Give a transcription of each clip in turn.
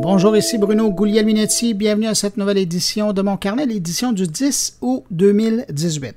Bonjour, ici Bruno Guglielminetti. Bienvenue à cette nouvelle édition de mon carnet, l'édition du 10 août 2018.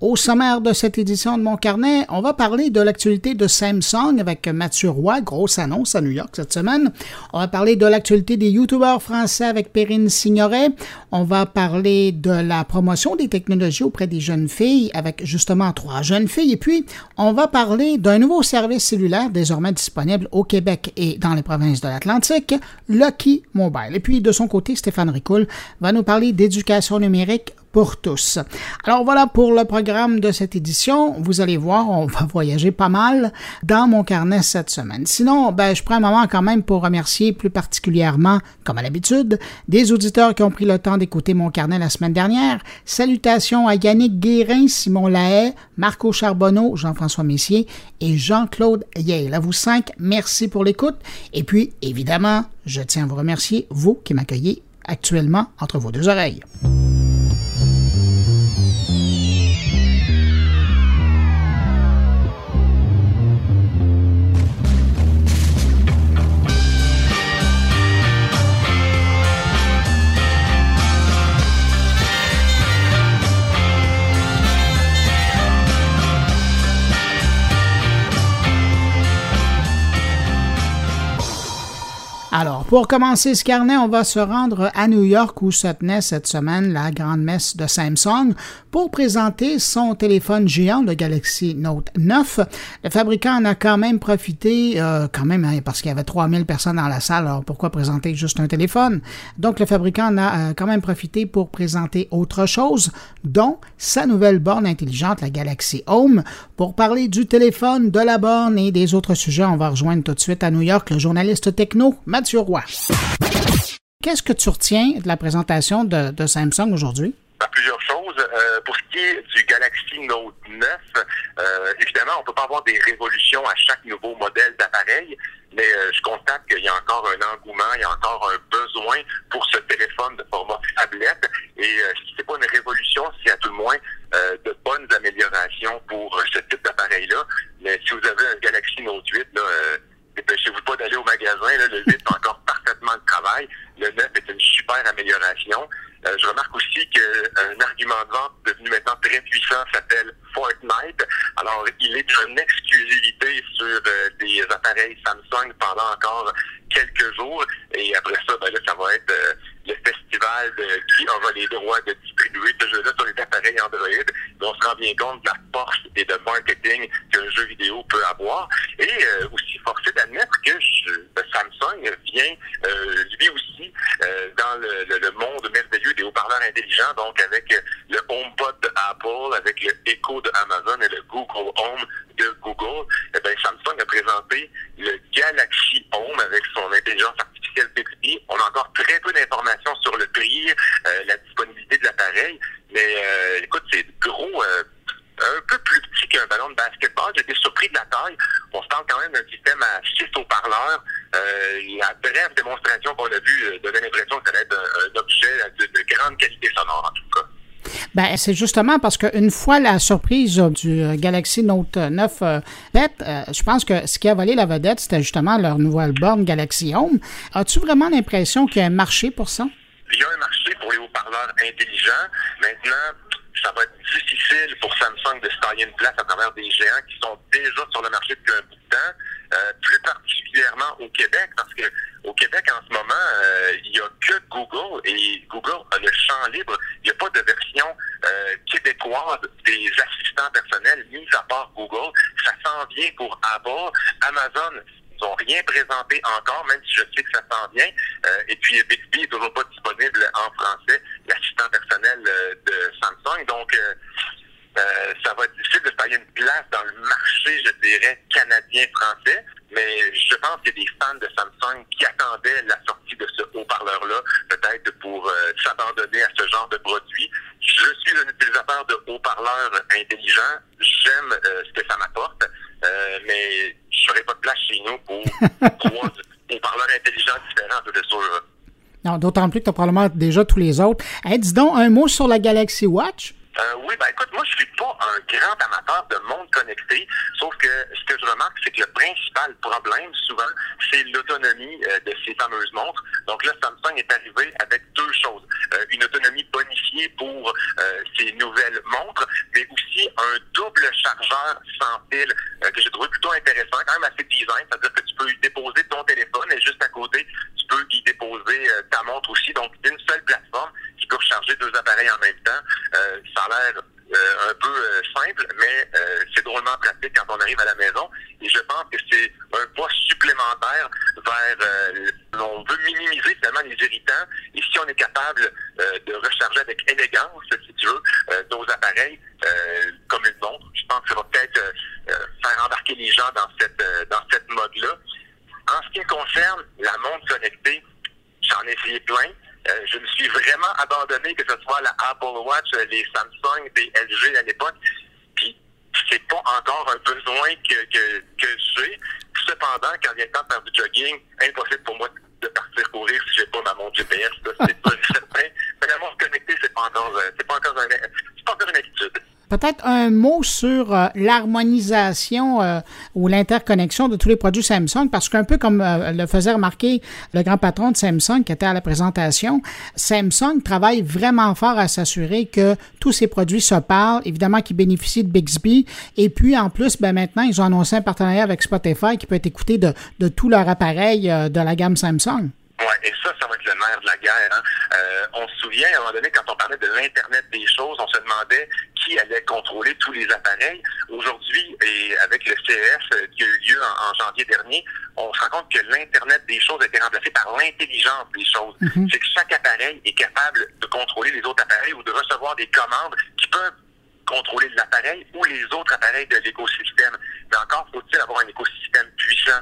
Au sommaire de cette édition de mon carnet, on va parler de l'actualité de Samsung avec Mathieu Roy, grosse annonce à New York cette semaine. On va parler de l'actualité des youtubeurs français avec Perrine Signoret. On va parler de la promotion des technologies auprès des jeunes filles avec justement trois jeunes filles. Et puis, on va parler d'un nouveau service cellulaire désormais disponible au Québec et dans les provinces de l'Atlantique, Lucky Mobile. Et puis, de son côté, Stéphane Ricoul va nous parler d'éducation numérique pour tous. Alors voilà pour le programme de cette édition. Vous allez voir, on va voyager pas mal dans mon carnet cette semaine. Sinon, ben, je prends un moment quand même pour remercier plus particulièrement, comme à l'habitude, des auditeurs qui ont pris le temps d'écouter mon carnet la semaine dernière. Salutations à Yannick Guérin, Simon Lahaye, Marco Charbonneau, Jean-François Messier et Jean-Claude Yale. À vous cinq, merci pour l'écoute. Et puis, évidemment, je tiens à vous remercier, vous qui m'accueillez actuellement entre vos deux oreilles. Pour commencer ce carnet, on va se rendre à New York où se tenait cette semaine la grande messe de Samsung pour présenter son téléphone géant, le Galaxy Note 9. Le fabricant en a quand même profité, euh, quand même, hein, parce qu'il y avait 3000 personnes dans la salle, alors pourquoi présenter juste un téléphone? Donc, le fabricant en a euh, quand même profité pour présenter autre chose, dont sa nouvelle borne intelligente, la Galaxy Home. Pour parler du téléphone, de la borne et des autres sujets, on va rejoindre tout de suite à New York le journaliste techno, Mathieu Roy. Qu'est-ce que tu retiens de la présentation de, Samsung aujourd'hui? plusieurs choses. Euh, pour ce qui est du Galaxy Note 9, euh, évidemment, on peut pas avoir des révolutions à chaque nouveau modèle d'appareil, mais euh, je constate qu'il y a encore un engouement, il y a encore un besoin pour ce téléphone de format tablette. Et si c'est pas une révolution, c'est à tout le moins de bonnes améliorations pour ce type d'appareil-là. Mais si vous avez un Galaxy Note 8, là, dépêchez-vous pas d'aller au magasin. Le 8 fait encore parfaitement le travail. Le 9 est une super amélioration. Euh, je remarque aussi qu'un argument de vente devenu maintenant très puissant s'appelle Fortnite. Alors, il est en exclusivité sur euh, des appareils Samsung pendant encore quelques jours. Et après ça, ben là, ça va être euh, le festival de qui aura les droits de distribuer ce jeu-là sur les appareils Android. on se rend bien compte de la force et de marketing qu'un jeu vidéo peut avoir. Et aussi forcé d'admettre que Samsung vient lui aussi dans le, le monde merveilleux des haut-parleurs intelligents, donc avec le HomePod de Apple, avec le Echo de Amazon et le Google Home de Google, eh bien, Samsung a présenté le Galaxy Home avec son intelligence artificielle Bixby. On a encore très peu d'informations sur le prix, euh, la disponibilité de l'appareil, mais euh, écoute, c'est gros. Euh, un peu plus petit qu'un ballon de basketball. J'étais surpris de la taille. On se parle quand même d'un système à 6 haut-parleurs. Euh, la brève démonstration qu'on a vue euh, donnait l'impression que ça allait être un, objet de, grande qualité sonore, en tout cas. Ben, c'est justement parce qu'une fois la surprise du euh, Galaxy Note 9 euh, je pense que ce qui a volé la vedette, c'était justement leur nouvelle borne Galaxy Home. As-tu vraiment l'impression qu'il y a un marché pour ça? Il y a un marché pour les haut-parleurs intelligents. Maintenant, ça va être difficile pour Samsung de se tailler une place à travers des géants qui sont déjà sur le marché depuis un bout de temps, euh, plus particulièrement au Québec, parce que au Québec en ce moment, euh, il n'y a que Google et Google a le champ libre. Il n'y a pas de version euh, québécoise des assistants personnels, mis à part Google. Ça s'en vient pour Apple. Amazon n'ont rien présenté encore, même si je sais que ça s'en vient. Euh, et puis Bixby est toujours pas disponible en français, l'assistant personnel euh, de Samsung. Donc euh, ça va être difficile de faire une place dans le marché, je dirais, canadien-français. Mais je pense qu'il y a des fans de Samsung qui attendaient la sortie de ce haut-parleur-là, peut-être pour s'abandonner à ce genre de produit. Je suis un utilisateur de haut-parleurs intelligents. J'aime ce que ça m'apporte. mais je n'aurais pas de place chez nous pour trois haut-parleurs intelligents différents, de Non, d'autant plus que tu as probablement déjà tous les autres. dis donc, un mot sur la Galaxy Watch? Euh, oui, ben écoute, moi je suis pas un grand amateur de monde connecté, sauf que ce que je remarque, c'est que le principal problème souvent, c'est l'autonomie euh, de ces fameuses montres. Donc là, Samsung est arrivé avec deux choses. Euh, une autonomie bonifiée pour ces nouvelles montres, mais aussi un double chargeur sans fil que j'ai trouvé plutôt intéressant, quand même assez design, c'est-à-dire que tu peux y déposer ton téléphone et juste à côté, tu peux y déposer ta montre aussi. Donc, d'une seule plateforme qui peut recharger deux appareils en même temps. ça a l'air euh, un peu euh, simple, mais euh, c'est drôlement pratique quand on arrive à la maison. Et je pense que c'est un poids supplémentaire vers... on veut minimiser finalement les irritants. Et si on est capable de recharger avec élégance, si tu veux, nos appareils, comme une montre, je pense que ça va peut-être faire embarquer les gens dans cette, dans cette mode-là. En ce qui concerne la montre connectée, j'en ai essayé plein. Euh, je me suis vraiment abandonné, que ce soit la Apple Watch, euh, les Samsung, des LG à l'époque. Puis c'est pas encore un besoin que, que, que j'ai. Cependant, quand vient le temps de faire du jogging, impossible pour moi de partir courir si j'ai pas ma montre GPS. C'est pas certain. Mais la montre connectée, c'est pas encore, euh, c'est pas encore, un, c'est pas encore une habitude. Peut-être un sur euh, l'harmonisation euh, ou l'interconnexion de tous les produits Samsung, parce qu'un peu comme euh, le faisait remarquer le grand patron de Samsung qui était à la présentation, Samsung travaille vraiment fort à s'assurer que tous ces produits se parlent, évidemment qu'ils bénéficient de Bixby, et puis en plus, ben maintenant, ils ont annoncé un partenariat avec Spotify qui peut être écouté de, de tous leurs appareils de la gamme Samsung. Oui, et ça, ça va être le nerf de la guerre. Hein. Euh, on se souvient, à un moment donné, quand on parlait de l'Internet des choses, on se demandait qui allait contrôler tous les appareils. Aujourd'hui, et avec le CES euh, qui a eu lieu en, janvier dernier, on se rend compte que l'Internet des choses a été remplacé par l'intelligence des choses. Mhm. C'est que chaque appareil est capable de contrôler les autres appareils ou de recevoir des commandes qui peuvent contrôler l'appareil ou les autres appareils de l'écosystème. Mais encore faut-il avoir un écosystème puissant.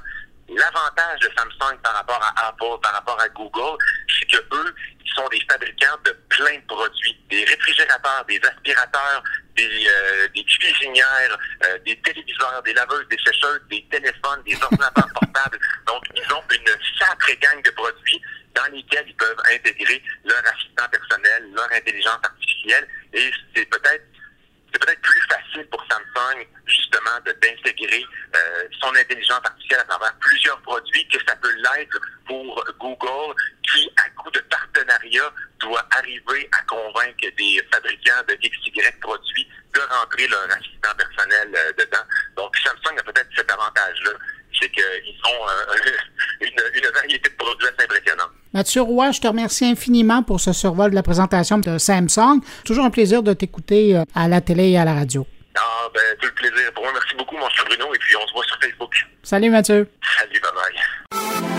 L'avantage de Samsung par rapport à Apple, par rapport à Google, c'est que eux, ils sont des fabricants de plein de produits, des réfrigérateurs, des aspirateurs, des, euh, des cuisinières, euh, des téléviseurs, des laveuses, des sécheuses, des téléphones, des ordinateurs portables. Donc, ils ont une sacrée gang de produits dans lesquels ils peuvent intégrer leur assistant personnel, leur intelligence artificielle. Et c'est peut-être c'est peut-être plus facile pour Samsung, justement, d'intégrer euh, son intelligence artificielle à travers plusieurs produits que ça peut l'être pour Google, qui, à coup de partenariat, doit arriver à convaincre des fabricants de XY produits de rentrer leur assistant personnel euh, dedans. Donc, Samsung a peut-être cet avantage-là c'est qu'ils ont euh, une, variété de produits assez impressionnante. Mathieu Roy, je te remercie infiniment pour ce survol de la présentation de Samsung. Toujours un plaisir de t'écouter euh, à la télé et à la radio. Ah, ben, tout le plaisir. Pour moi, merci beaucoup, mon cher Bruno, et puis on se voit sur Facebook. Salut, Mathieu. Salut, bye-bye.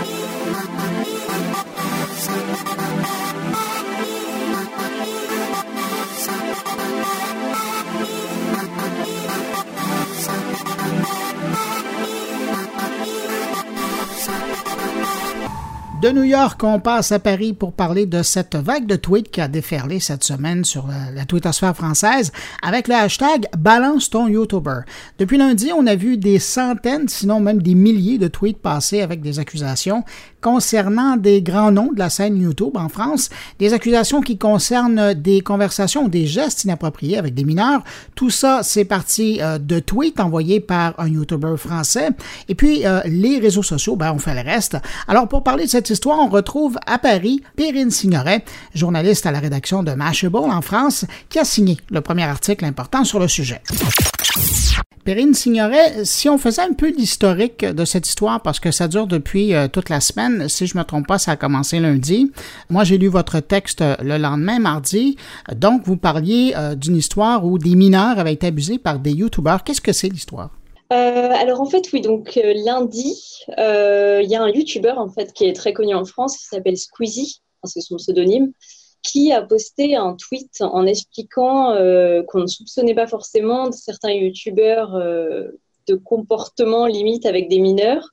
De New York, on passe à Paris pour parler de cette vague de tweets qui a déferlé cette semaine sur la, la twittosphère française avec le hashtag Balance ton YouTuber. Depuis lundi, on a vu des centaines, sinon même des milliers de tweets passer avec des accusations concernant des grands noms de la scène YouTube en France, des accusations qui concernent des conversations des gestes inappropriés avec des mineurs. Tout ça, c'est parti euh, de tweets envoyés par un YouTuber français. Et puis, euh, les réseaux sociaux, ben, on fait le reste. Alors, pour parler de cette histoire, on retrouve à Paris Perrine Signoret, journaliste à la rédaction de Mashable en France, qui a signé le premier article important sur le sujet. Perrine Signoret, si on faisait un peu l'historique de cette histoire, parce que ça dure depuis euh, toute la semaine, si je ne me trompe pas, ça a commencé lundi. Moi, j'ai lu votre texte euh, le lendemain, mardi. Donc, vous parliez euh, d'une histoire où des mineurs avaient été abusés par des YouTubers. Qu'est-ce que c'est l'histoire? alors en fait oui donc lundi il y a un YouTuber en fait qui est très connu en France qui s'appelle Squeezie c'est son pseudonyme qui a posté un tweet en expliquant euh, qu'on ne soupçonnait pas forcément de certains youtubeurs euh, de comportements limite avec des mineurs,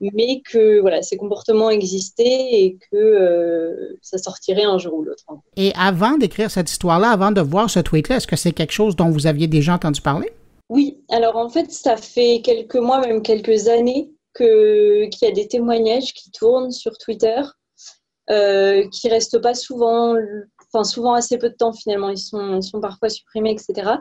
mais que voilà, ces comportements existaient et que euh, ça sortirait un jour ou l'autre. Et avant d'écrire cette histoire-là, avant de voir ce tweet-là, est-ce que c'est quelque chose dont vous aviez déjà entendu parler? Oui, alors en fait, ça fait quelques mois, même quelques années, qu'il y a des témoignages qui tournent sur Twitter euh, qui restent pas souvent enfin souvent assez peu de temps finalement, ils sont, sont parfois supprimés, etc.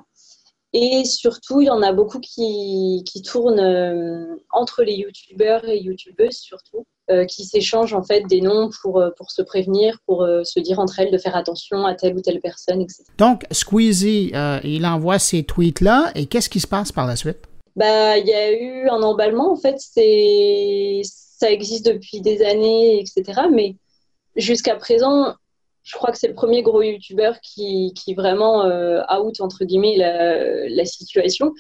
Et surtout, il y en a beaucoup qui, qui tournent euh, entre les youtubeurs et youtubeuses surtout, euh, qui s'échangent en fait des noms pour, euh, pour se prévenir, pour se dire entre elles de faire attention à telle ou telle personne, etc. Donc, Squeezie, il envoie ces tweets-là, et qu'est-ce qui se passe par la suite? Bah, il y a eu un emballement, en fait, c'est ça existe depuis des années, etc. Mais jusqu'à présent, je crois que c'est le premier gros youtubeur qui, qui vraiment euh, out entre guillemets la, situation.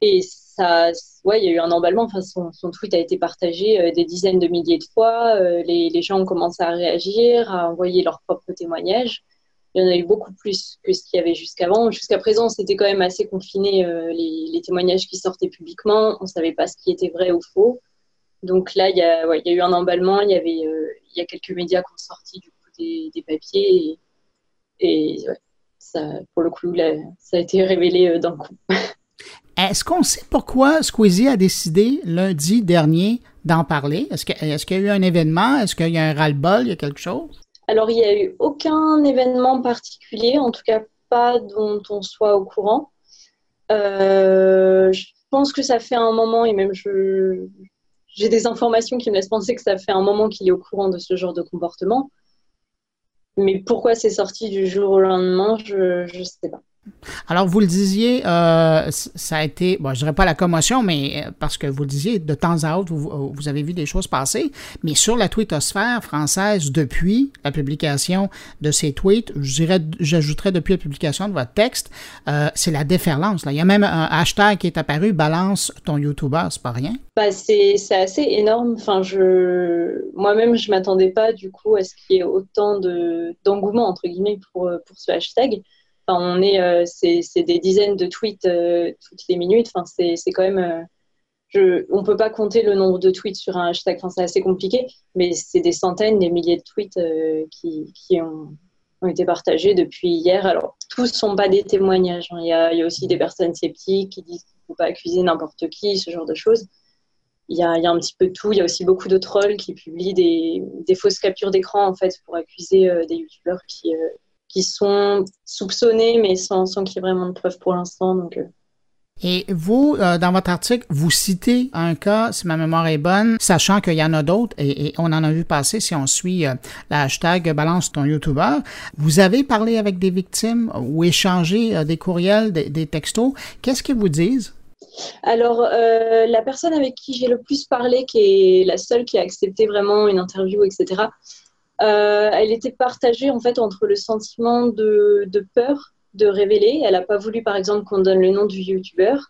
Et ça, ouais, il y a eu un emballement. Enfin, son, son tweet a été partagé euh, des dizaines de milliers de fois. Euh, les, les, gens ont commencé à réagir, à envoyer leurs propres témoignages. Il y en a eu beaucoup plus que ce qu'il y avait jusqu'avant. Jusqu'à présent, c'était quand même assez confiné les, les, témoignages qui sortaient publiquement. On ne savait pas ce qui était vrai ou faux. Donc là, il y a, ouais, y a eu un emballement. Il y avait, il y a quelques médias qui ont sorti du des, papiers. Et, ça, pour le coup, ça a été révélé euh, d'un coup. Est-ce qu'on sait pourquoi Squeezie a décidé lundi dernier d'en parler? Est-ce qu'il est y a eu un événement? Est-ce qu'il y a un ras-le-bol? Il y a quelque chose? Alors, il n'y a eu aucun événement particulier, en tout cas pas dont on soit au courant. Euh, je pense que ça fait un moment, et même je, j'ai des informations qui me laissent penser que ça fait un moment qu'il est au courant de ce genre de comportement. Mais pourquoi c'est sorti du jour au lendemain, je ne sais pas. Alors, vous le disiez, euh, ça a été, bon, je dirais pas la commotion, mais euh, parce que vous le disiez, de temps à autre, vous, avez vu des choses passer, mais sur la twittosphère française, depuis la publication de ces tweets, je dirais, j'ajouterais depuis la publication de votre texte, euh, c'est la déferlance. Là. Il y a même un hashtag qui est apparu, balance ton YouTuber, c'est pas rien. Bah, c'est assez énorme. Enfin, je, moi-même, je m'attendais pas, du coup, à ce qu'il y ait autant d'engouement, entre guillemets, pour, pour ce hashtag on est, euh, c'est des dizaines de tweets euh, toutes les minutes. Enfin, c'est quand même. Euh, on peut pas compter le nombre de tweets sur un hashtag. Enfin, c'est assez compliqué, mais c'est des centaines, des milliers de tweets qui, ont, été partagés depuis hier. Alors, tous ne sont pas des témoignages. Hein. Il y, a, aussi des personnes sceptiques qui disent qu'il ne faut pas accuser n'importe qui, ce genre de choses. Il y, a, un petit peu de tout. Il y a aussi beaucoup de trolls qui publient des, des fausses captures d'écran en fait pour accuser des youtubeurs qui, qui sont soupçonnés, mais sans, sans qu'il y ait vraiment de preuves pour l'instant. Donc, euh. Et vous, euh, dans votre article, vous citez un cas, si ma mémoire est bonne, sachant qu'il y en a d'autres, et, on en a vu passer si on suit euh, la hashtag Balance ton YouTuber. Vous avez parlé avec des victimes ou échangé des courriels, des, des textos. Qu'est-ce qu'ils vous disent? Alors, la personne avec qui j'ai le plus parlé, qui est la seule qui a accepté vraiment une interview, etc., euh, elle était partagée en fait entre le sentiment de, peur de révéler. Elle n'a pas voulu, par exemple, qu'on donne le nom du youtubeur.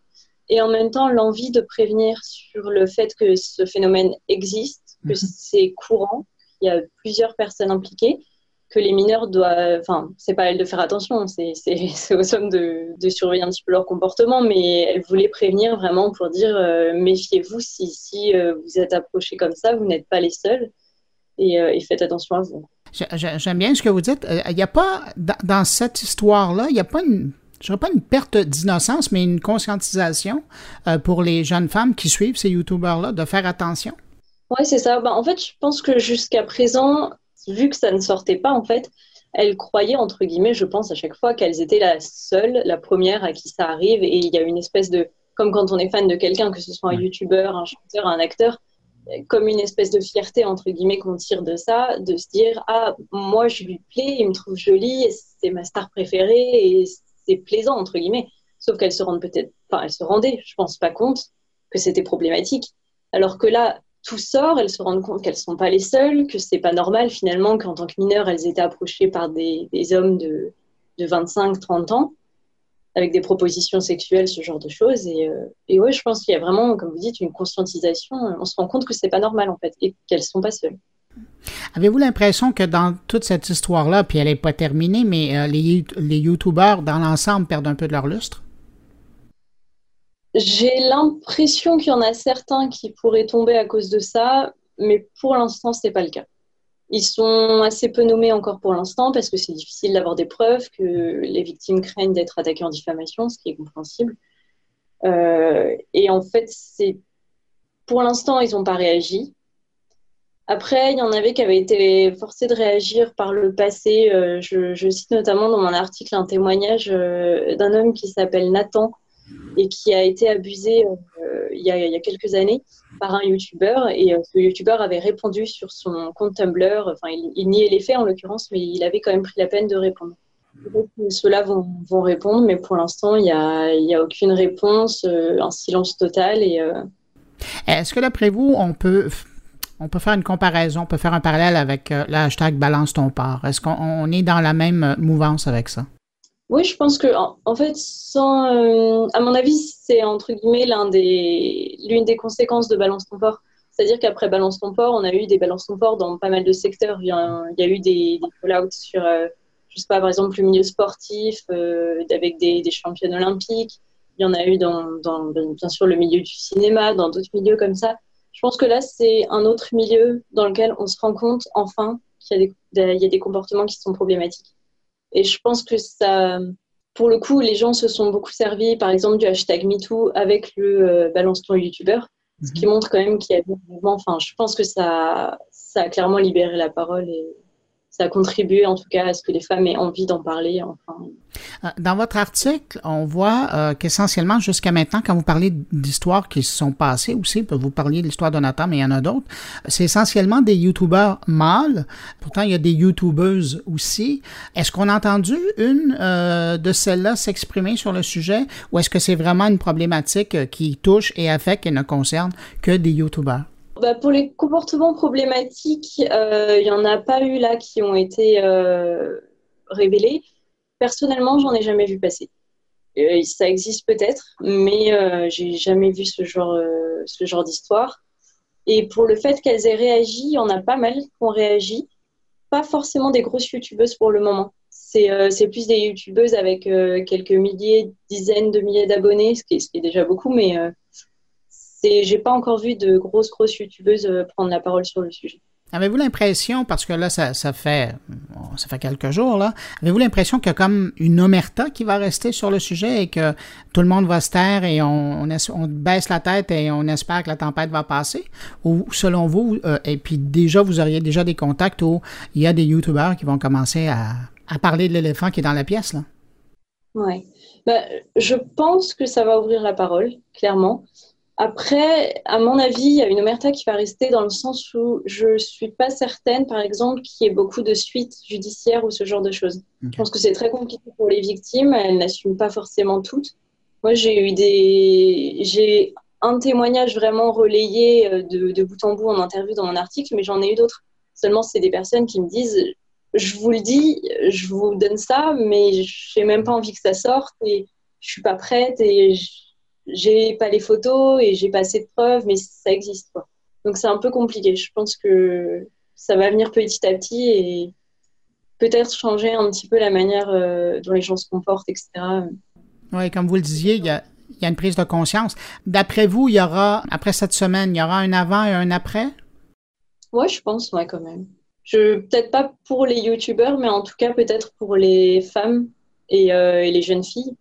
Et en même temps, l'envie de prévenir sur le fait que ce phénomène existe, que mhm. c'est courant, il y a plusieurs personnes impliquées, que les mineurs doivent. Enfin, c'est pas elle de faire attention, c'est aux hommes de, de, surveiller un petit peu leur comportement, mais elle voulait prévenir vraiment pour dire euh, méfiez-vous si, si euh, vous êtes approchés comme ça, vous n'êtes pas les seuls. Euh, et, faites attention à vous. J'aime bien ce que vous dites. Il euh, n'y a pas, dans, cette histoire-là, il n'y a pas une, je pas une perte d'innocence, mais une conscientisation euh, pour les jeunes femmes qui suivent ces YouTubers-là de faire attention. Oui, c'est ça. Ben, en fait, je pense que jusqu'à présent, vu que ça ne sortait pas, en fait, elles croyaient, entre guillemets, je pense à chaque fois qu'elles étaient la seule, la première à qui ça arrive. Et il y a une espèce de, comme quand on est fan de quelqu'un, que ce soit un YouTuber, un chanteur, un acteur, comme une espèce de fierté, entre guillemets, qu'on tire de ça, de se dire Ah, moi, je lui plais, il me trouve jolie, c'est ma star préférée, et c'est plaisant, entre guillemets. Sauf qu'elle se rendent peut-être, enfin, elle se rendait, je pense pas compte que c'était problématique. Alors que là, tout sort, elles se rendent compte qu'elles sont pas les seules, que c'est pas normal finalement qu'en tant que mineures, elles étaient approchées par des, des hommes de, de 25-30 ans avec des propositions sexuelles, ce genre de choses. Et, euh, et ouais, je pense qu'il y a vraiment, comme vous dites, une conscientisation. On se rend compte que c'est pas normal en fait et qu'elles sont pas seules. Avez-vous l'impression que dans toute cette histoire-là, puis elle n'est pas terminée, mais euh, les, les YouTubers dans l'ensemble perdent un peu de leur lustre? J'ai l'impression qu'il y en a certains qui pourraient tomber à cause de ça, mais pour l'instant, ce n'est pas le cas. Ils sont assez peu nommés encore pour l'instant parce que c'est difficile d'avoir des preuves, que les victimes craignent d'être attaquées en diffamation, ce qui est compréhensible. Euh, et en fait, c'est pour l'instant, ils n'ont pas réagi. Après, il y en avait qui avaient été forcés de réagir par le passé. Euh, je, cite notamment dans mon article un témoignage euh, d'un homme qui s'appelle Nathan et qui a été abusé euh, il, y a, quelques années par un YouTuber. Et ce YouTuber avait répondu sur son compte Tumblr. Enfin, il, niait les faits en l'occurrence, mais il avait quand même pris la peine de répondre. Ceux-là vont, vont, répondre, mais pour l'instant, il n'y a, a, aucune réponse, un silence total. Et, Est-ce que d'après vous, on peut on peut faire une comparaison, on peut faire un parallèle avec euh, le hashtag Balance ton port? Est-ce qu'on est dans la même euh, mouvance avec ça? Oui, je pense que, en, fait, euh, à mon avis, c'est entre guillemets l'une des, des conséquences de Balance ton port. C'est-à-dire qu'après Balance ton port, on a eu des Balance ton port dans pas mal de secteurs. Il y a, eu des, des call-outs sur, je sais pas, par exemple, le milieu sportif, avec des, des championnes olympiques. Il y en a eu dans, bien sûr, le milieu du cinéma, dans d'autres milieux comme ça. Je pense que là, c'est un autre milieu dans lequel on se rend compte enfin qu'il y, a des comportements qui sont problématiques. Et je pense que ça, pour le coup, les gens se sont beaucoup servis, par exemple, du hashtag MeToo avec le euh, balance ton YouTuber, ce qui mhm. montre quand même qu'il y a un mouvement. Enfin, je pense que ça, ça a clairement libéré la parole et, ça a contribué en tout cas à ce que les femmes aient envie d'en parler. Euh, dans votre article, on voit euh, qu'essentiellement jusqu'à maintenant, quand vous parlez d'histoires qui se sont passées aussi, vous parliez de l'histoire de Nathan, mais il y en a d'autres, c'est essentiellement des youtubeurs mâles. Pourtant, il y a des youtubeuses aussi. Est-ce qu'on a entendu une euh, de celles-là s'exprimer sur le sujet ou est-ce que c'est vraiment une problématique qui touche et affecte et ne concerne que des youtubeurs? Bah, pour les comportements problématiques, euh, il n'y en a pas eu là qui ont été euh, révélés. Personnellement, j'en ai jamais vu passer. Euh, ça existe peut-être, mais j'ai jamais vu ce genre, ce genre d'histoire. Et pour le fait qu'elles aient réagi, il y en a pas mal qui ont réagi. Pas forcément des grosses youtubeuses pour le moment. C'est plus des youtubeuses avec quelques milliers, dizaines de milliers d'abonnés, ce, ce, qui est déjà beaucoup, mais j'ai pas encore vu de grosses, grosses youtubeuses euh, prendre la parole sur le sujet. Avez-vous l'impression, parce que là, ça, ça, fait ça fait quelques jours, là, avez-vous l'impression qu'il y a comme une omerta qui va rester sur le sujet et que tout le monde va se taire et on, on, baisse la tête et on espère que la tempête va passer? Ou selon vous, euh, et puis déjà, vous auriez déjà des contacts où il y a des youtubeurs qui vont commencer à, à parler de l'éléphant qui est dans la pièce, là? Oui. Ben, je pense que ça va ouvrir la parole, clairement. Après, à mon avis, il y a une omerta qui va rester dans le sens où je ne suis pas certaine, par exemple, qu'il y ait beaucoup de suites judiciaires ou ce genre de choses. Je pense que c'est très compliqué pour les victimes, elles n'assument pas forcément toutes. Moi, j'ai eu des. J'ai un témoignage vraiment relayé euh, de, de, bout en bout en interview dans mon article, mais j'en ai eu d'autres. Seulement, c'est des personnes qui me disent Je vous le dis, je vous donne ça, mais je n'ai même pas envie que ça sorte et je suis pas prête et j'ai pas les photos et j'ai pas assez de preuves, mais ça existe. Quoi. Donc c'est un peu compliqué. Je pense que ça va venir petit à petit et peut-être changer un petit peu la manière euh, dont les gens se comportent, etc. Oui, comme vous le disiez, il y a, y a, une prise de conscience. D'après vous, il y aura, après cette semaine, il y aura un avant et un après? Oui, je pense, ouais, quand même. Je, peut-être pas pour les youtubeurs, mais en tout cas peut-être pour les femmes et, euh, et les jeunes filles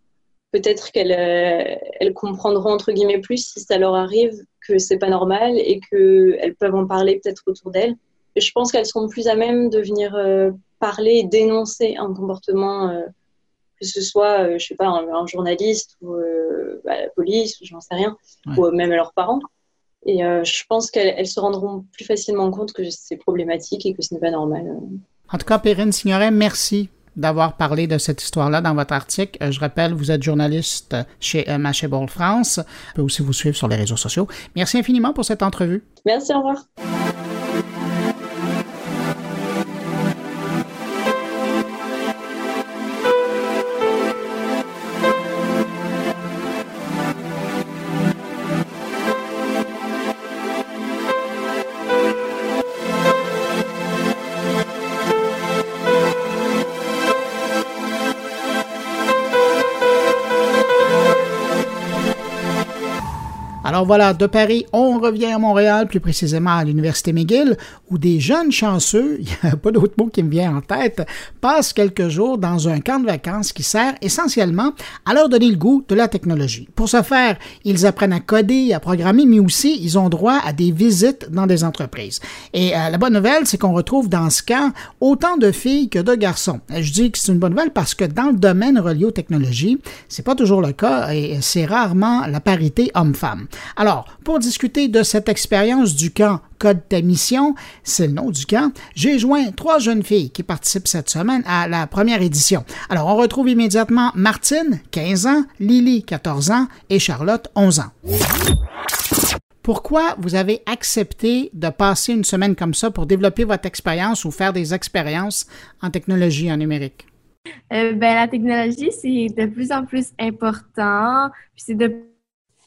peut-être qu'elles euh, elles comprendront entre guillemets plus si ça leur arrive que c'est pas normal et qu'elles peuvent en parler peut-être autour d'elles. Et je pense qu'elles seront plus à même de venir euh, parler et dénoncer un comportement, euh, que ce soit, je sais pas, un, journaliste ou bah, la police, ou j'en sais rien, ou même leurs parents. Et je pense qu'elles se rendront plus facilement compte que c'est problématique et que ce n'est pas normal. En tout cas, Perrine Signoret, merci d'avoir parlé de cette histoire-là dans votre article. Euh, je rappelle, vous êtes journaliste chez euh, Mashable France. On peut aussi vous suivre sur les réseaux sociaux. Merci infiniment pour cette entrevue. Merci, au revoir. Alors voilà, de Paris, on revient à Montréal, plus précisément à l'Université McGill, où des jeunes chanceux, il n'y a pas d'autre mot qui me vient en tête, passent quelques jours dans un camp de vacances qui sert essentiellement à leur donner le goût de la technologie. Pour ce faire, ils apprennent à coder, à programmer, mais aussi ils ont droit à des visites dans des entreprises. Et euh, la bonne nouvelle, c'est qu'on retrouve dans ce camp autant de filles que de garçons. Je dis que c'est une bonne nouvelle parce que dans le domaine relié aux technologies, c'est pas toujours le cas et c'est rarement la parité homme-femme. Alors, pour discuter de cette expérience du camp Code ta mission, c'est le nom du camp, j'ai joint trois jeunes filles qui participent cette semaine à la première édition. Alors, on retrouve immédiatement Martine, 15 ans, Lily, 14 ans et Charlotte, 11 ans. Pourquoi vous avez accepté de passer une semaine comme ça pour développer votre expérience ou faire des expériences en technologie en numérique? Euh, ben, la technologie, c'est de plus en plus important,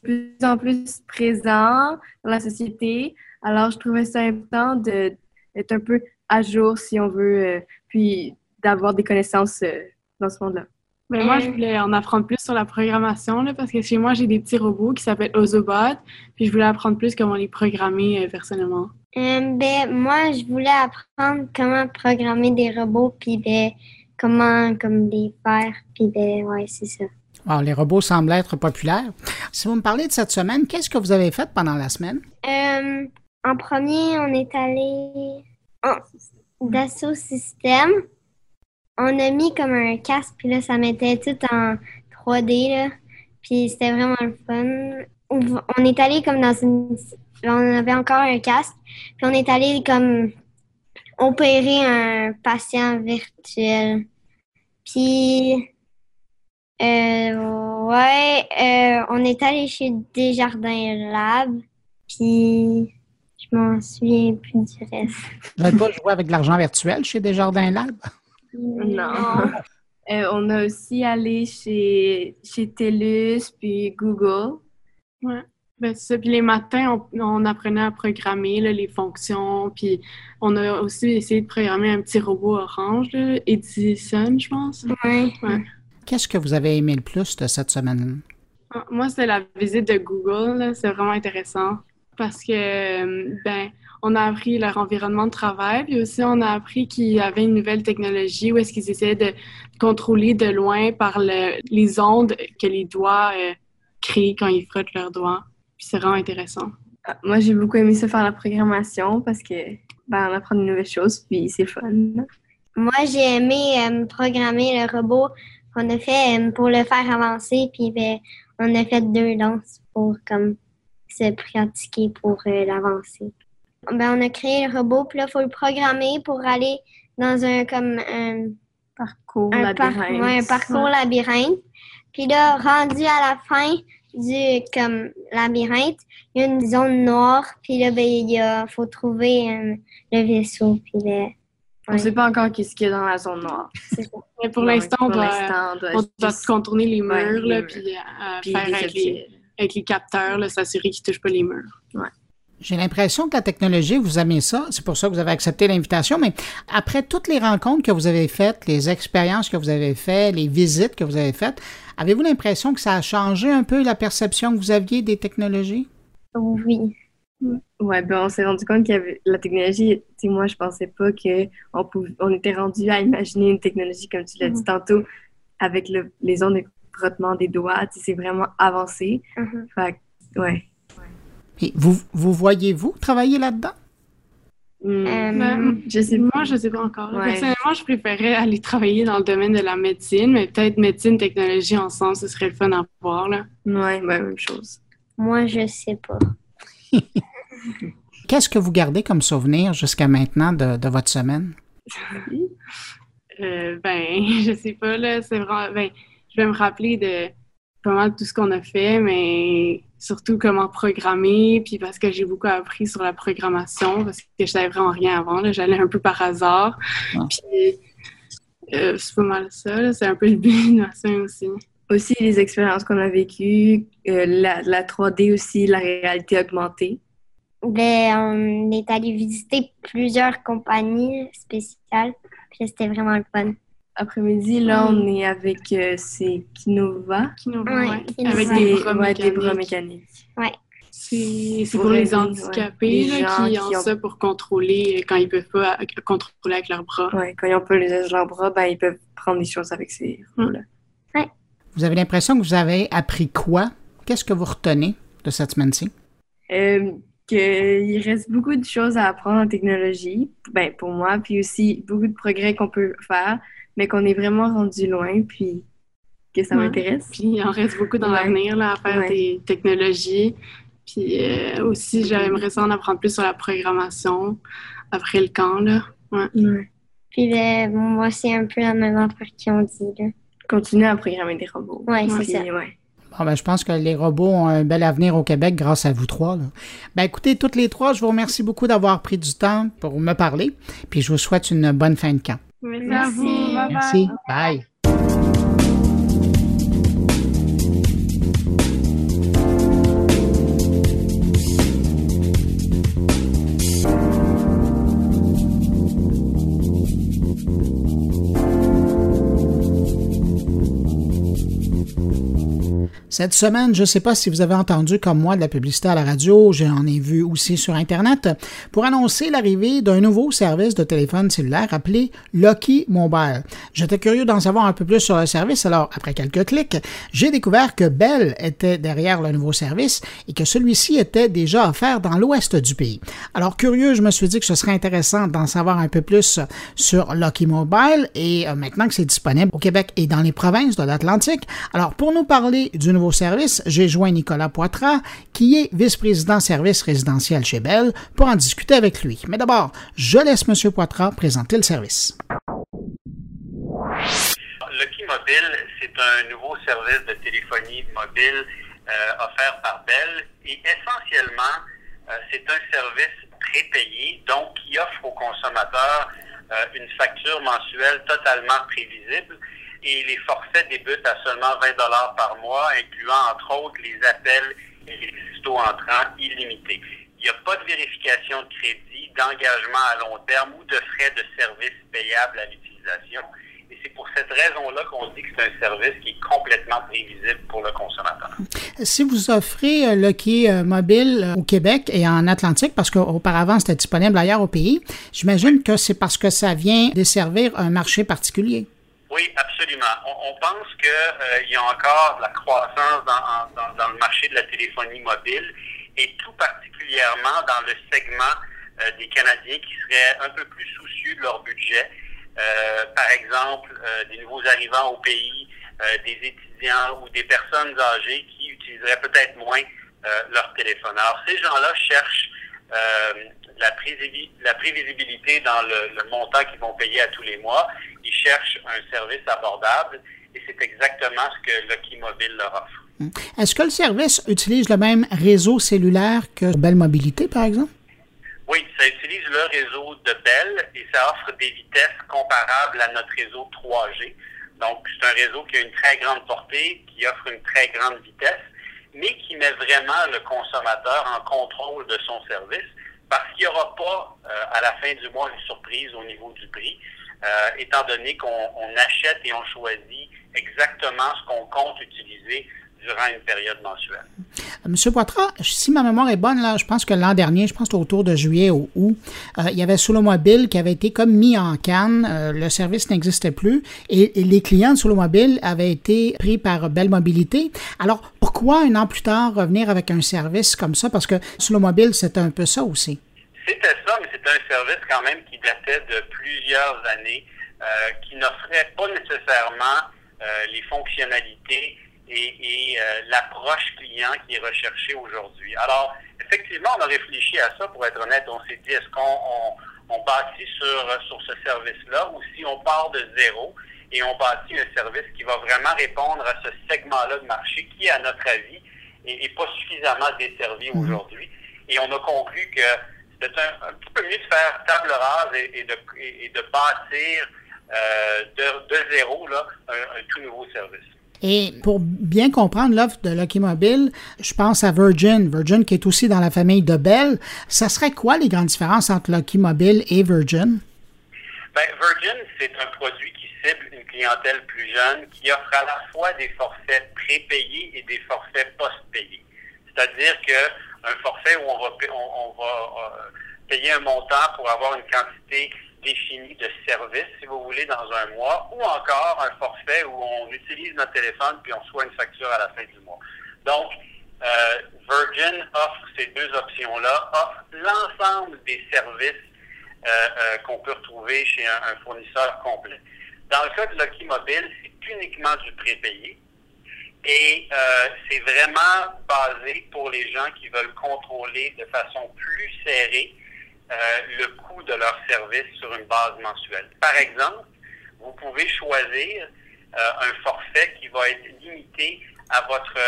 plus en plus présent dans la société. Alors, je trouvais ça important d'être un peu à jour, si on veut, euh, puis d'avoir des connaissances euh, dans ce monde-là. Ben, moi, je voulais en apprendre plus sur la programmation, là, parce que chez moi, j'ai des petits robots qui s'appellent Ozobot, puis je voulais apprendre plus comment les programmer personnellement. ben, moi, je voulais apprendre comment programmer des robots, puis ben, comment comme les faire, puis ben, ouais, c'est ça. Alors, les robots semblent être populaires. Si vous me parlez de cette semaine, qu'est-ce que vous avez fait pendant la semaine? Euh, en premier, on est allé en Dassault Système. On a mis comme un casque, puis là, ça mettait tout en 3D, là. Puis c'était vraiment le fun. On est allé comme dans une... On avait encore un casque, puis on est allé comme opérer un patient virtuel. Puis euh, ouais, euh, on est allé chez Desjardins Lab, puis je m'en souviens plus du reste. Vous n'avez pas joué avec de l'argent virtuel chez Desjardins Lab? Non. Euh, on a aussi allé chez, chez TELUS, puis Google. Ouais. Ben, ça. Puis les matins, on, apprenait à programmer les fonctions. Puis on a aussi essayé de programmer un petit robot orange, Edison, je pense. Oui. Ouais. Qu'est-ce que vous avez aimé le plus de cette semaine? Ah, moi, c'est la visite de Google. C'est vraiment intéressant parce que, euh, ben, on a appris leur environnement de travail, puis aussi on a appris qu'il y avait une nouvelle technologie où est-ce qu'ils essayaient de contrôler de loin par les ondes que les doigts euh, créent quand ils frottent leurs doigts. Puis c'est vraiment intéressant. Ah, moi, j'ai beaucoup aimé ça faire la programmation parce que, ben, on apprend de nouvelles choses, puis c'est fun. Moi, j'ai aimé euh, programmer le robot on a fait euh, pour le faire avancer, puis ben, on a fait deux danses pour comme se pratiquer pour euh, l'avancer. Ben, on a créé le robot, puis là, il faut le programmer pour aller dans un comme un parcours labyrinthe. un parcours labyrinthe. Puis là, rendu à la fin du comme labyrinthe, il y a une zone noire, puis là, ben, il faut trouver euh, le vaisseau, puis là, on ne sait pas encore qu'est-ce qu'il y a dans la zone noire. Mais pour l'instant, on, doit, contourner les murs, là, puis, euh, faire avec les, avec les, capteurs, s'assurer qu'ils ne touchent pas les murs. J'ai l'impression que la technologie, vous aimez ça. C'est pour ça que vous avez accepté l'invitation. Mais après toutes les rencontres que vous avez faites, les expériences que vous avez faites, les visites que vous avez faites, avez-vous l'impression que ça a changé un peu la perception que vous aviez des technologies? Oui. Ouais, ben on s'est rendu compte qu'il y avait la technologie. Tu moi, je pensais pas qu'on pouvait, on était rendu à imaginer une technologie, comme tu l'as dit mm-hmm. tantôt, avec le, les ondes de frottement des doigts. Tu c'est vraiment avancé. Mm-hmm. Fait ouais. Et vous, vous voyez-vous travailler là-dedans? Hmm. Euh, ben, je sais, moi, je sais pas encore. Personnellement, je préférais aller travailler dans le domaine de la médecine, mais peut-être médecine, technologie ensemble, ce serait le fun à voir. Là. Ouais, ben, même chose. Moi, je sais pas. Qu'est-ce que vous gardez comme souvenir jusqu'à maintenant de, votre semaine? euh, ben, je sais pas, là. C'est vraiment. Ben, je vais me rappeler de pas mal tout ce qu'on a fait, mais surtout comment programmer, puis parce que j'ai beaucoup appris sur la programmation, parce que je savais vraiment rien avant. J'allais un peu par hasard. Ah. Puis euh, c'est pas mal ça. C'est un peu le but de aussi. Aussi les expériences qu'on a vécues, euh, la, la 3D aussi, la réalité augmentée. Ben, on est allé visiter plusieurs compagnies spéciales. Puis c'était vraiment le fun. Après-midi, là, on est avec euh, c'est Kinova. Kinova, ouais. Avec des bras mécaniques. Ouais. C'est pour, les handicapés qui ont ça pour contrôler quand ils peuvent pas contrôler avec leurs bras. Oui, quand ils n'ont pas les leurs bras, ben, ils peuvent prendre des choses avec ces roues-là. Ouais. Vous avez l'impression que vous avez appris quoi? Qu'est-ce que vous retenez de cette semaine-ci? Euh, qu'il reste beaucoup de choses à apprendre en technologie, ben, pour moi, puis aussi beaucoup de progrès qu'on peut faire, mais qu'on est vraiment rendu loin, puis que ça m'intéresse. Puis il en reste beaucoup dans l'avenir à faire des technologies. Puis euh, aussi, j'aimerais ça en apprendre plus sur la programmation après le camp. Là. Ouais. Puis moi, c'est un peu la même affaire qu'ils ont dit. Là. Continuer à programmer des robots. Oui, c'est ça. Ben, je pense que les robots ont un bel avenir au Québec grâce à vous trois. Ben, écoutez, toutes les trois, je vous remercie beaucoup d'avoir pris du temps pour me parler. Puis je vous souhaite une bonne fin de camp. Merci. Merci. Bye. Cette semaine, je ne sais pas si vous avez entendu comme moi de la publicité à la radio, j'en ai vu aussi sur Internet, pour annoncer l'arrivée d'un nouveau service de téléphone cellulaire appelé Lucky Mobile. J'étais curieux d'en savoir un peu plus sur le service, alors après quelques clics, j'ai découvert que Bell était derrière le nouveau service et que celui-ci était déjà offert dans l'ouest du pays. Alors curieux, je me suis dit que ce serait intéressant d'en savoir un peu plus sur Lucky Mobile et euh, maintenant que c'est disponible au Québec et dans les provinces de l'Atlantique. Alors pour nous parler du nouveau service, j'ai joint Nicolas Poitras, qui est vice-président service résidentiel chez Bell, pour en discuter avec lui. Mais d'abord, je laisse M. Poitras présenter le service. Lucky Mobile, c'est un nouveau service de téléphonie mobile euh, offert par Bell et essentiellement, euh, c'est un service prépayé, donc qui offre aux consommateurs euh, une facture mensuelle totalement prévisible et les forfaits débutent à seulement 20 dollars par mois, incluant entre autres les appels et les textos entrants illimités. Il n'y a pas de vérification de crédit, d'engagement à long terme ou de frais de service payables à l'utilisation. Et c'est pour cette raison-là qu'on dit que c'est un service qui est complètement prévisible pour le consommateur. Si vous offrez euh, le quai euh, mobile euh, au Québec et en Atlantique, parce qu'auparavant c'était disponible ailleurs au pays, j'imagine que c'est parce que ça vient desservir un marché particulier. Oui, absolument. On, pense qu'il euh, y a encore de la croissance dans, le marché de la téléphonie mobile et tout particulièrement dans le segment euh, des Canadiens qui seraient un peu plus soucieux de leur budget. Euh, par exemple, des nouveaux arrivants au pays, des étudiants ou des personnes âgées qui utiliseraient peut-être moins leur téléphone. Alors, ces gens-là cherchent la, prévisibilité dans le, montant qu'ils vont payer à tous les mois. Ils cherchent un service abordable et c'est exactement ce que Lucky Mobile leur offre. Hmm. Est-ce que le service utilise le même réseau cellulaire que Bell Mobilité, par exemple? Oui, ça utilise le réseau de Bell et ça offre des vitesses comparables à notre réseau 3G. Donc, c'est un réseau qui a une très grande portée, qui offre une très grande vitesse, mais qui met vraiment le consommateur en contrôle de son service parce qu'il n'y aura pas euh, à la fin du mois une surprise au niveau du prix, euh, étant donné qu'on achète et on choisit exactement ce qu'on compte utiliser durant une période mensuelle. Euh, Monsieur Poitras, si ma mémoire est bonne, là, je pense que l'an dernier, je pense autour de juillet ou août, il y avait Solo Mobile qui avait été comme mis en canne. le service n'existait plus et, les clients de Solo Mobile avaient été pris par Belle Mobilité. Alors, pourquoi un an plus tard revenir avec un service comme ça? Parce que Solo Mobile, c'était un peu ça aussi. C'était ça, mais c'était un service quand même qui datait de plusieurs années, euh, qui n'offrait pas nécessairement euh, les fonctionnalités et, euh, l'approche client qui est recherchée aujourd'hui. Alors, effectivement, on a réfléchi à ça, pour être honnête. On s'est dit, est-ce qu'on on, bâtit sur, sur ce service-là ou si on part de zéro et on bâtit un service qui va vraiment répondre à ce segment-là de marché qui, à notre avis, n'est pas suffisamment desservi mhm. aujourd'hui. Et on a conclu que c'est un, petit peu mieux de faire table rase et, de, et, de bâtir euh, de, de, zéro là, un, tout nouveau service. Et pour bien comprendre l'offre de Mobile, je pense à Virgin, Virgin qui est aussi dans la famille de Bell. Ça serait quoi les grandes différences entre Lucky Mobile et Virgin? Ben, Virgin, c'est un produit qui cible une clientèle plus jeune, qui offre à la fois des forfaits prépayés et des forfaits post-payés. C'est-à-dire que un forfait où on va, on, va payer un montant pour avoir une quantité définie de services, si vous voulez, dans un mois, ou encore un forfait où on utilise notre téléphone puis on reçoit une facture à la fin du mois. Donc, euh, Virgin offre ces deux options-là, offre l'ensemble des services euh, euh, qu'on peut retrouver chez un, fournisseur complet. Dans le cas de Lucky Mobile, c'est uniquement du prépayé. Et c'est vraiment basé pour les gens qui veulent contrôler de façon plus serrée le coût de leur service sur une base mensuelle. Par exemple, vous pouvez choisir un forfait qui va être limité à votre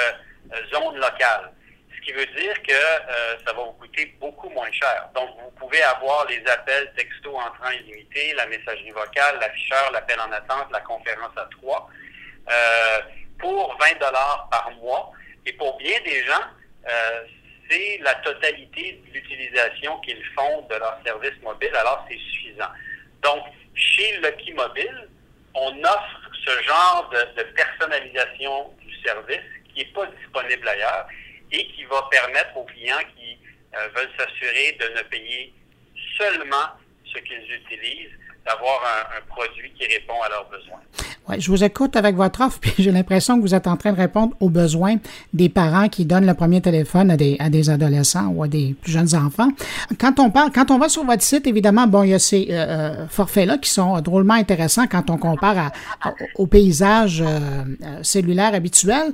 euh, zone locale. Ce qui veut dire que euh, ça va vous coûter beaucoup moins cher. Donc, vous pouvez avoir les appels texto entrant illimité, la messagerie vocale, l'afficheur, l'appel en attente, la conférence à trois, euh, pour 20 dollars par mois. Et pour bien des gens, la totalité de l'utilisation qu'ils font de leur service mobile, alors c'est suffisant. Donc, chez Lucky Mobile, on offre ce genre de personnalisation du service qui n'est pas disponible ailleurs et qui va permettre aux clients qui euh, veulent s'assurer de ne payer seulement ce qu'ils utilisent, d'avoir un, produit qui répond à leurs besoins. Ouais, je vous écoute avec votre offre, puis j'ai l'impression que vous êtes en train de répondre aux besoins des parents qui donnent le premier téléphone à des, à des adolescents ou à des plus jeunes enfants. Quand on parle, quand on va sur votre site, évidemment, bon, il y a ces euh, euh, forfaits-là qui sont drôlement intéressants quand on compare à, au paysage euh, cellulaire habituel.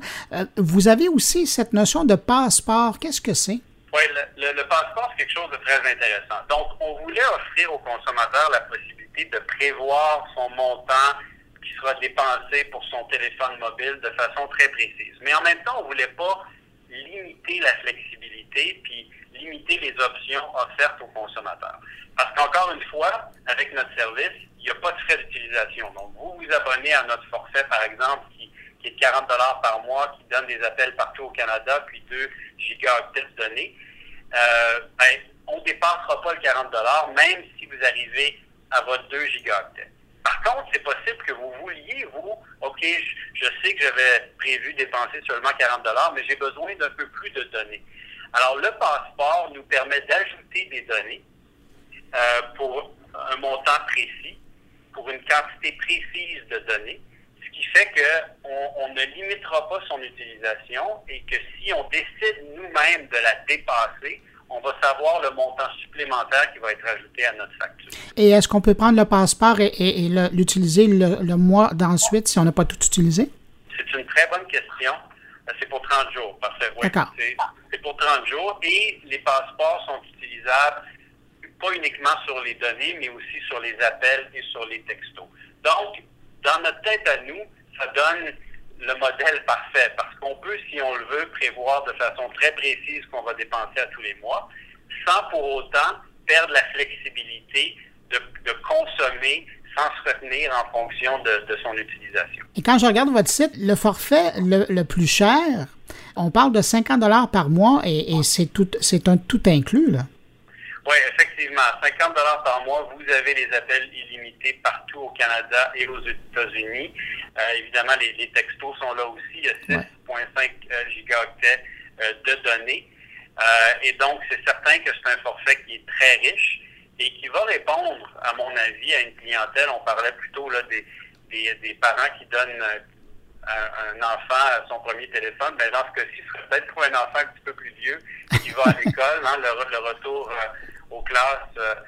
vous avez aussi cette notion de passeport. Qu'est-ce que c'est? Oui, le, le, le passeport, c'est quelque chose de très intéressant. Donc, on voulait offrir aux consommateurs la possibilité de prévoir son montant qui sera dépensé pour son téléphone mobile de façon très précise. Mais en même temps, on ne voulait pas limiter la flexibilité puis limiter les options offertes aux consommateurs. Parce qu'encore une fois, avec notre service, il n'y a pas de frais d'utilisation. Donc, vous vous abonnez à notre forfait, par exemple, qui, est de 40 par mois, qui donne des appels partout au Canada, puis 2 gigaoctets donnés. Euh, ben, on ne dépassera pas le 40 même si vous arrivez à votre 2 gigaoctets. Par contre, c'est possible que vous vouliez, vous, OK, je, sais que j'avais prévu dépenser seulement 40 mais j'ai besoin d'un peu plus de données. Alors, le passeport nous permet d'ajouter des données euh, pour un montant précis, pour une quantité précise de données, ce qui fait qu'on on ne limitera pas son utilisation et que si on décide nous-mêmes de la dépasser, on va savoir le montant supplémentaire qui va être ajouté à notre facture. Et est-ce qu'on peut prendre le passeport et, l'utiliser le, mois d'ensuite si on n'a pas tout utilisé? C'est une très bonne question. Euh, c'est pour 30 jours. Parfait. c'est pour 30 jours et les passeports sont utilisables pas uniquement sur les données, mais aussi sur les appels et sur les textos. Donc, dans notre tête à nous, ça donne le modèle parfait parce qu'on peut, si on le veut, prévoir de façon très précise qu'on va dépenser à tous les mois sans pour autant perdre la flexibilité de, consommer sans se retenir en fonction de, son utilisation. Et quand je regarde votre site, le forfait le, plus cher, on parle de 50 dollars par mois et, c'est tout, c'est un tout inclus, là. Oui, effectivement. 50 dollars par mois, vous avez les appels illimités partout au Canada et aux États-Unis. Euh, évidemment, les, textos sont là aussi. Il y a 6,5 euh, gigaoctets euh, de données. et donc, c'est certain que c'est un forfait qui est très riche et qui va répondre, à mon avis, à une clientèle. On parlait plutôt là, des, des, parents qui donnent un, enfant son premier téléphone. Ben, dans ce cas-ci, ce serait peut-être pour un enfant un petit peu plus vieux qui va à l'école. Hein, le, retour aux classes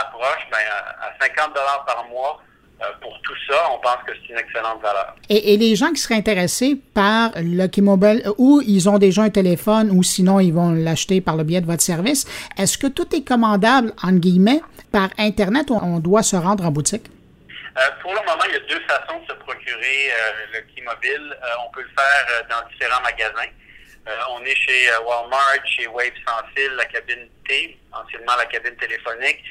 approche. Ben, à 50 par mois, euh, pour tout ça, on pense que c'est une excellente valeur. Et, les gens qui seraient intéressés par Lucky Mobile, euh, ou ils ont déjà un téléphone, ou sinon ils vont l'acheter par le biais de votre service, est-ce que tout est commandable, en guillemets, par Internet ou on doit se rendre en boutique? Euh, pour le moment, il y a deux façons de se procurer le Lucky Mobile. on peut le faire dans différents magasins. on est chez Walmart, chez Wave Sans Fil, la cabine T, anciennement la cabine téléphonique,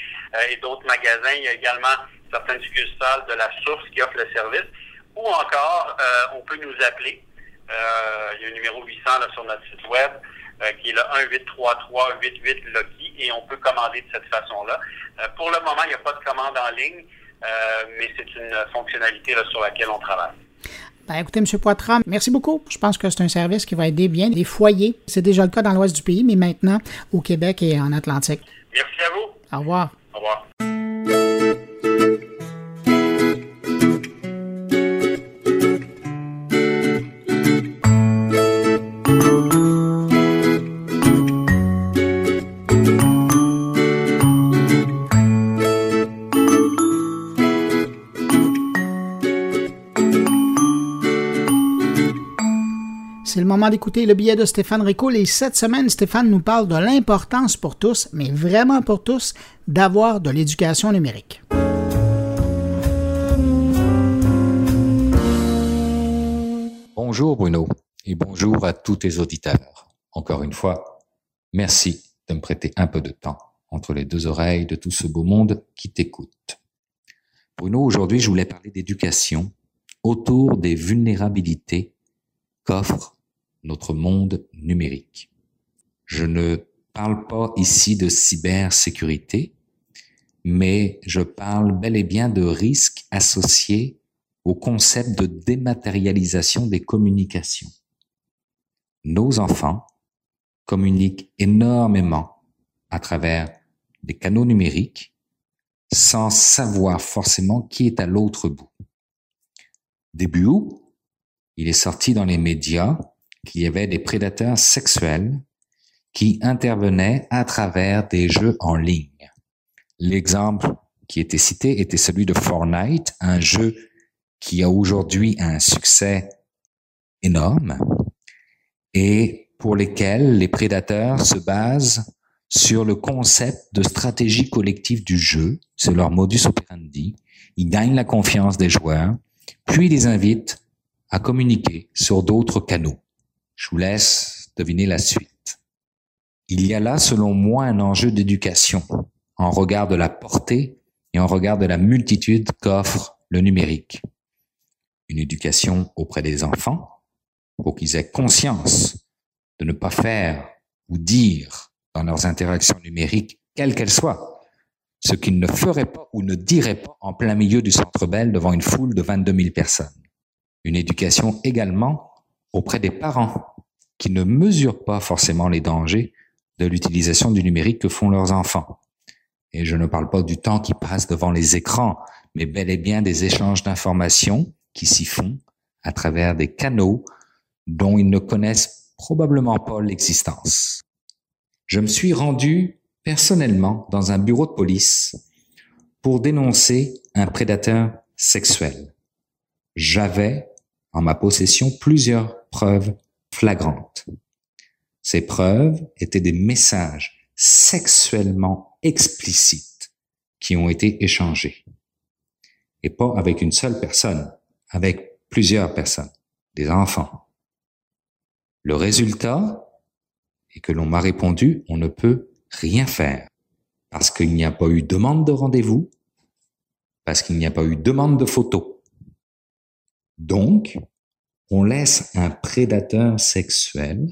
et d'autres magasins. Il y a également certaines succursales de la source qui offre le service. Ou encore, euh, on peut nous appeler. Euh, il y a un numéro 800 sur notre site web euh, qui est le 1-833-88 Lucky et on peut commander de cette façon-là. pour le moment, il n'y a pas de commande en ligne, mais c'est une fonctionnalité sur laquelle on travaille. Ben, écoutez, M. Poitras, merci beaucoup. Je pense que c'est un service qui va aider bien les foyers. C'est déjà le cas dans l'ouest du pays, mais maintenant au Québec et en Atlantique. Merci à vous. Au revoir. Au revoir. D'écouter le billet de Stéphane Ricoul et cette semaine, Stéphane nous parle de l'importance pour tous, mais vraiment pour tous, d'avoir de l'éducation numérique. Bonjour Bruno et bonjour à tous tes auditeurs. Encore une fois, merci de me prêter un peu de temps entre les deux oreilles de tout ce beau monde qui t'écoute. Bruno, aujourd'hui, je voulais parler d'éducation autour des vulnérabilités qu'offre notre monde numérique. Je ne parle pas ici de cybersécurité, mais je parle bel et bien de risques associés au concept de dématérialisation des communications. Nos enfants communiquent énormément à travers des canaux numériques sans savoir forcément qui est à l'autre bout. Début août, il est sorti dans les médias qu'il y avait des prédateurs sexuels qui intervenaient à travers des jeux en ligne. L'exemple qui était cité était celui de Fortnite, un jeu qui a aujourd'hui un succès énorme et pour lesquels les prédateurs se basent sur le concept de stratégie collective du jeu, c'est leur modus operandi. Ils gagnent la confiance des joueurs, puis les invitent à communiquer sur d'autres canaux. Je vous laisse deviner la suite. Il y a là, selon moi, un enjeu d'éducation en regard de la portée et en regard de la multitude qu'offre le numérique. Une éducation auprès des enfants pour qu'ils aient conscience de ne pas faire ou dire dans leurs interactions numériques, quelles qu'elles soient, ce qu'ils ne feraient pas ou ne diraient pas en plein milieu du centre Bell devant une foule de 22 000 personnes. Une éducation également auprès des parents qui ne mesurent pas forcément les dangers de l'utilisation du numérique que font leurs enfants. Et je ne parle pas du temps qui passe devant les écrans, mais bel et bien des échanges d'informations qui s'y font à travers des canaux dont ils ne connaissent probablement pas l'existence. Je me suis rendu personnellement dans un bureau de police pour dénoncer un prédateur sexuel. J'avais en ma possession plusieurs preuves flagrantes. Ces preuves étaient des messages sexuellement explicites qui ont été échangés. Et pas avec une seule personne, avec plusieurs personnes, des enfants. Le résultat est que l'on m'a répondu, on ne peut rien faire parce qu'il n'y a pas eu demande de rendez-vous, parce qu'il n'y a pas eu demande de photo. Donc, on laisse un prédateur sexuel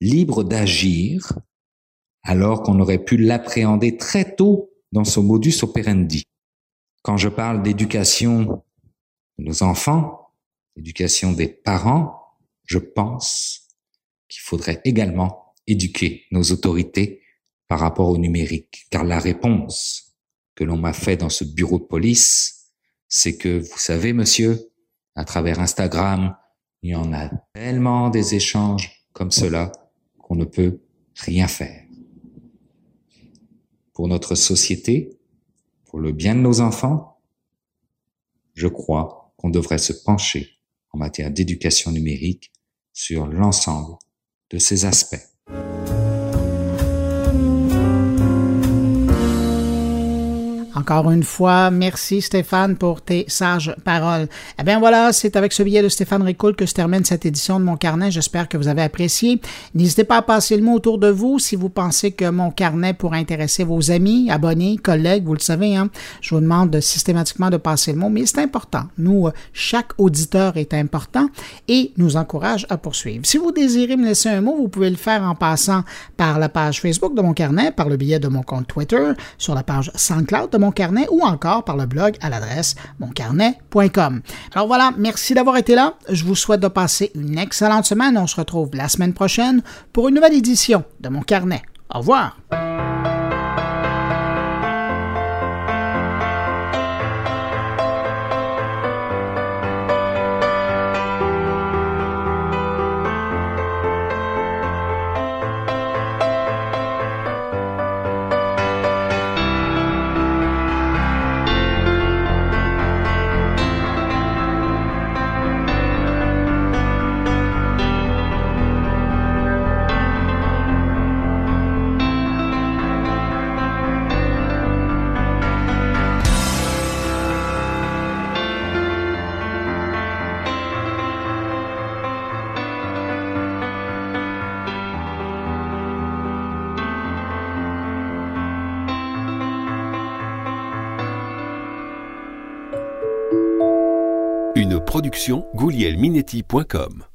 libre d'agir alors qu'on aurait pu l'appréhender très tôt dans son modus operandi. Quand je parle d'éducation de nos enfants, d'éducation des parents, je pense qu'il faudrait également éduquer nos autorités par rapport au numérique, car la réponse que l'on m'a fait dans ce bureau de police, c'est que, vous savez, monsieur, à travers Instagram, il y en a tellement des échanges comme cela qu'on ne peut rien faire. Pour notre société, pour le bien de nos enfants, je crois qu'on devrait se pencher en matière d'éducation numérique sur l'ensemble de ces aspects. Encore une fois, merci Stéphane pour tes sages paroles. Eh bien voilà, c'est avec ce billet de Stéphane Ricoul que se termine cette édition de Mon Carnet. J'espère que vous avez apprécié. N'hésitez pas à passer le mot autour de vous si vous pensez que Mon Carnet pourrait intéresser vos amis, abonnés, collègues. Vous le savez, hein? je vous demande systématiquement de passer le mot, mais c'est important. Nous, euh, chaque auditeur est important et nous encourage à poursuivre. Si vous désirez me laisser un mot, vous pouvez le faire en passant par la page Facebook de Mon Carnet, par le billet de mon compte Twitter, sur la page SoundCloud de Mon Carnet ou encore par le blog à l'adresse moncarnet.com. Alors voilà, merci d'avoir été là. Je vous souhaite de passer une excellente semaine. On se retrouve la semaine prochaine pour une nouvelle édition de Mon Carnet. Au revoir. goulielminetti.com